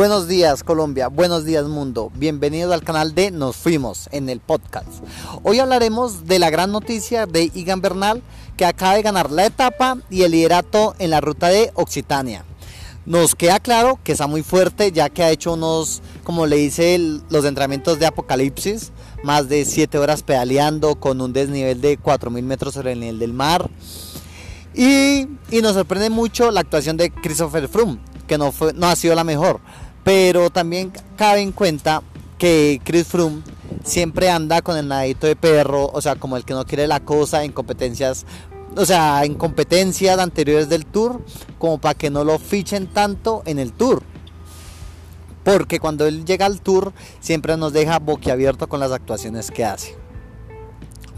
Buenos días Colombia, buenos días mundo, bienvenidos al canal de Nos Fuimos en el podcast. Hoy hablaremos de la gran noticia de Igan Bernal que acaba de ganar la etapa y el liderato en la ruta de Occitania. Nos queda claro que está muy fuerte ya que ha hecho unos, como le dice, los entrenamientos de Apocalipsis, más de 7 horas pedaleando con un desnivel de 4.000 metros sobre el nivel del mar. Y, y, nos sorprende mucho la actuación de Christopher Froome, que no, fue, no ha sido la mejor. Pero también cabe en cuenta que Chris Froome siempre anda con el nadito de perro, o sea, como el que no quiere la cosa en competencias, o sea, en competencias anteriores del Tour, como para que no lo fichen tanto en el Tour. Porque cuando él llega al Tour siempre nos deja boquiabierto con las actuaciones que hace.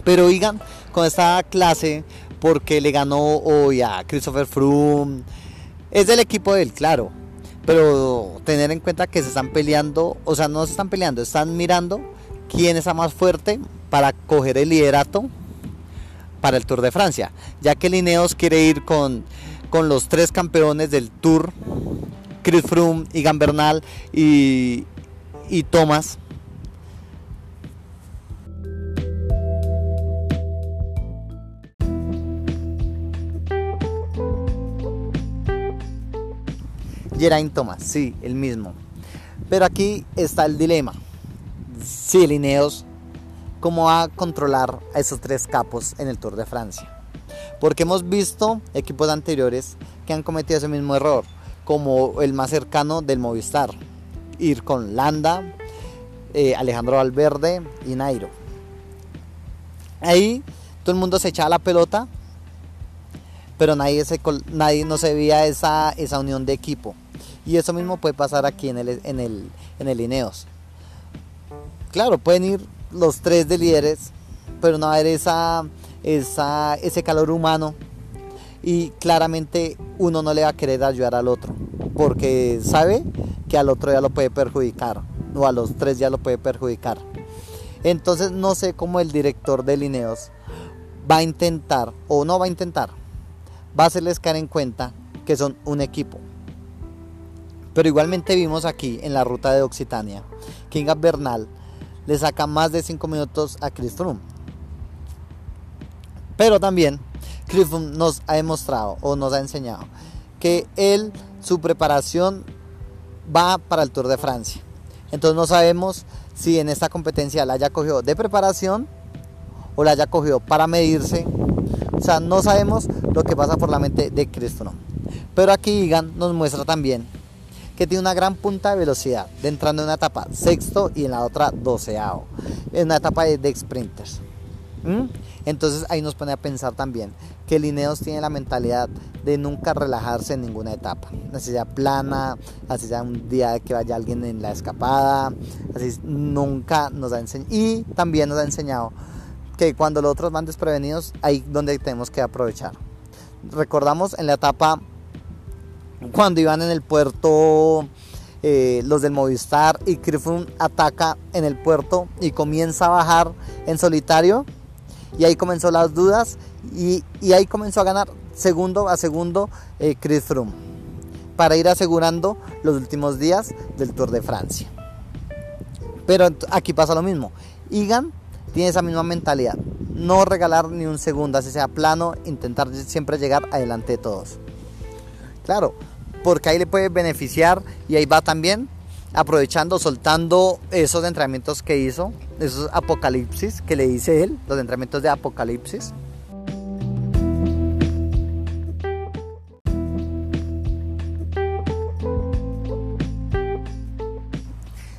Pero oigan, con esta clase, porque le ganó hoy a Christopher Froome, es del equipo de él, claro. Pero tener en cuenta que se están peleando, o sea, no se están peleando, están mirando quién está más fuerte para coger el liderato para el Tour de Francia. Ya que Lineos quiere ir con, con los tres campeones del Tour, Chris Froome, Igan Bernal y, y Thomas. Geraint Thomas, sí, el mismo. Pero aquí está el dilema. Si Lineos, ¿cómo va a controlar a esos tres capos en el Tour de Francia? Porque hemos visto equipos anteriores que han cometido ese mismo error, como el más cercano del Movistar, ir con Landa, eh, Alejandro Valverde y Nairo. Ahí todo el mundo se echaba la pelota, pero nadie, se, nadie no se veía esa, esa unión de equipo. Y eso mismo puede pasar aquí en el, en el, en el Ineos. Claro, pueden ir los tres de líderes, pero no haber esa, esa, ese calor humano. Y claramente uno no le va a querer ayudar al otro, porque sabe que al otro ya lo puede perjudicar, o a los tres ya lo puede perjudicar. Entonces no sé cómo el director de Lineos va a intentar, o no va a intentar, va a hacerles caer en cuenta que son un equipo. Pero igualmente vimos aquí en la ruta de Occitania que Inga Bernal le saca más de 5 minutos a Chris Froome. Pero también Chris Froome nos ha demostrado o nos ha enseñado que él, su preparación va para el Tour de Francia. Entonces no sabemos si en esta competencia la haya cogido de preparación o la haya cogido para medirse. O sea, no sabemos lo que pasa por la mente de Chris Froome. Pero aquí Igan nos muestra también que tiene una gran punta de velocidad, de entrando en una etapa sexto y en la otra doceavo, en una etapa de, sprinters. ¿Mm? Entonces ahí nos pone a pensar también que Lineos tiene la mentalidad de nunca relajarse en ninguna etapa, así sea plana, así sea un día que vaya alguien en la escapada, así nunca nos ha enseñado y también nos ha enseñado que cuando los otros van desprevenidos, ahí donde tenemos que aprovechar. Recordamos en la etapa cuando iban en el puerto eh, los del Movistar y Crifun ataca en el puerto y comienza a bajar en solitario y ahí comenzó las dudas y, ahí comenzó a ganar segundo a segundo eh, Chris Froome para ir asegurando los últimos días del Tour de Francia. Pero aquí pasa lo mismo. Igan tiene esa misma mentalidad. No regalar ni un segundo, así sea plano, intentar siempre llegar adelante de todos. Claro, porque ahí le puede beneficiar y ahí va también aprovechando, soltando esos entrenamientos que hizo, esos apocalipsis que le dice él, los entrenamientos de apocalipsis.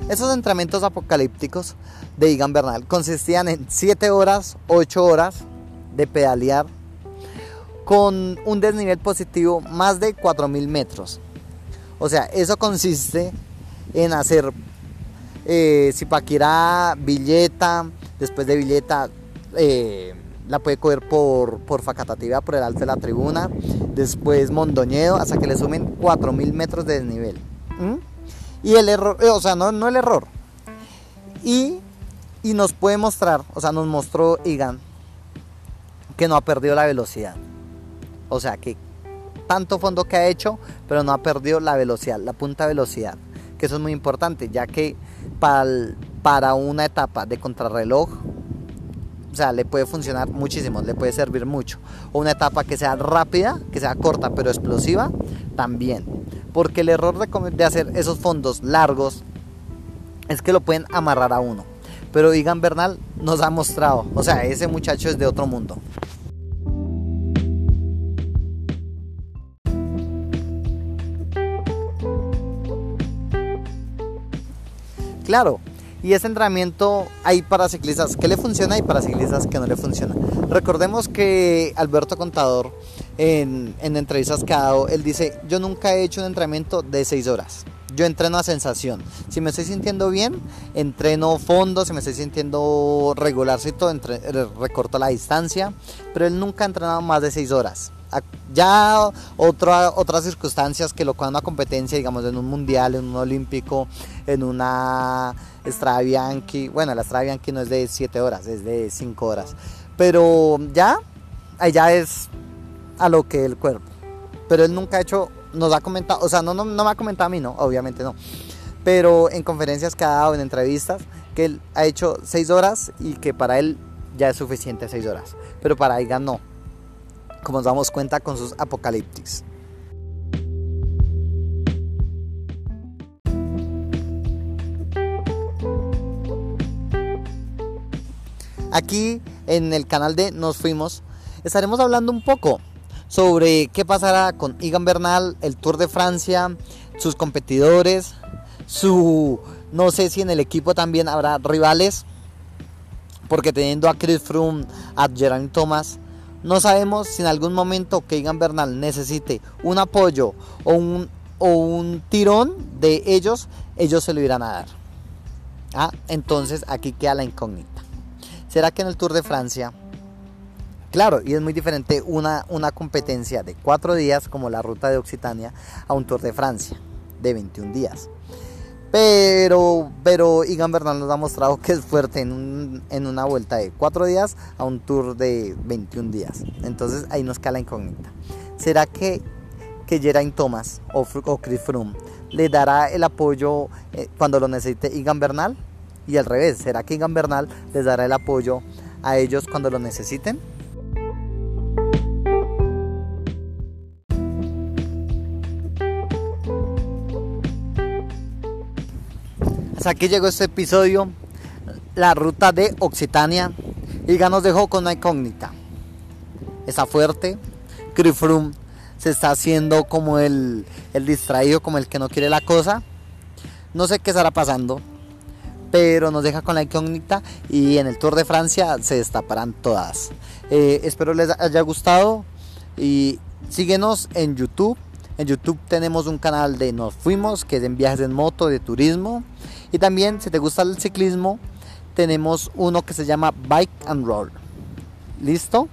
Esos entrenamientos apocalípticos de Igan Bernal consistían en 7 horas, 8 horas de pedalear con un desnivel positivo más de 4.000 metros. O sea, eso consiste en hacer eh, Villeta, después de Villeta eh, la puede coger por, por Facatativa, por el alto de la tribuna, después Mondoñedo, hasta que le sumen 4.000 metros de desnivel. Y el error, o sea, no, no el error. Y, y nos puede mostrar, o sea, nos mostró Igan que no ha perdido la velocidad. O sea que tanto fondo que ha hecho, pero no ha perdido la velocidad, la punta velocidad, que eso es muy importante, ya que para, una etapa de contrarreloj, o sea, le puede funcionar muchísimo, le puede servir mucho. O una etapa que sea rápida, que sea corta pero explosiva, también. Porque el error de, de hacer esos fondos largos es que lo pueden amarrar a uno. Pero Igan Bernal nos ha mostrado, o sea, ese muchacho es de otro mundo. Claro, y ese entrenamiento hay para ciclistas que le funciona y para ciclistas que no le funciona. Recordemos que Alberto Contador en, en entrevistas que ha dado, él dice, yo nunca he hecho un entrenamiento de 6 horas. Yo entreno a sensación. Si me estoy sintiendo bien, entreno fondo. Si me estoy sintiendo regularcito, entre, recorto la distancia. Pero él nunca ha entrenado más de 6 horas. Ya otra, otras circunstancias que lo cuando una competencia, digamos, en un mundial, en un olímpico, en una Strada Bianchi. Bueno, la Strada Bianchi no es de 7 horas, es de 5 horas. Pero ya, allá es a lo que el cuerpo. Pero él nunca ha hecho nos ha comentado, o sea, no, no, me ha comentado a mí, no, obviamente no, pero en conferencias que ha dado, en entrevistas, que él ha hecho seis horas y que para él ya es suficiente seis horas, pero para ella no, como nos damos cuenta con sus apocalipsis. Aquí en el canal de Nos Fuimos estaremos hablando un poco sobre qué pasará con Egan Bernal, el Tour de Francia, sus competidores, su no sé si en el equipo también habrá rivales, porque teniendo a Chris Froome, a Geraint Thomas, no sabemos si en algún momento que Egan Bernal necesite un apoyo o un, o un tirón de ellos, ellos se lo irán a dar. Ah, entonces aquí queda la incógnita. ¿Será que en el Tour de Francia Claro, y es muy diferente una, una competencia de cuatro días como la ruta de Occitania a un Tour de Francia de 21 días. Pero, pero Igan Bernal nos ha mostrado que es fuerte en, una vuelta de cuatro días a un tour de 21 días. Entonces ahí nos queda la incógnita. ¿Será que, que Geraint Thomas o, o Chris Froome le dará el apoyo eh, cuando lo necesite Igan Bernal? Y al revés, ¿será que Igan Bernal les dará el apoyo a ellos cuando lo necesiten? Aquí llegó este episodio, la ruta de Occitania. Y ya nos dejó con una incógnita. Está fuerte. Crifrum se está haciendo como el, el distraído, como el que no quiere la cosa. No sé qué estará pasando. Pero nos deja con la incógnita. Y en el Tour de Francia se destaparán todas. Eh, espero les haya gustado. Y síguenos en YouTube. En YouTube tenemos un canal de Nos Fuimos, que es en viajes en moto, de turismo. Y también, si te gusta el ciclismo, tenemos uno que se llama Bike and Roll. ¿Listo?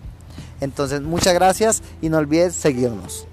Entonces, muchas gracias y no olvides seguirnos.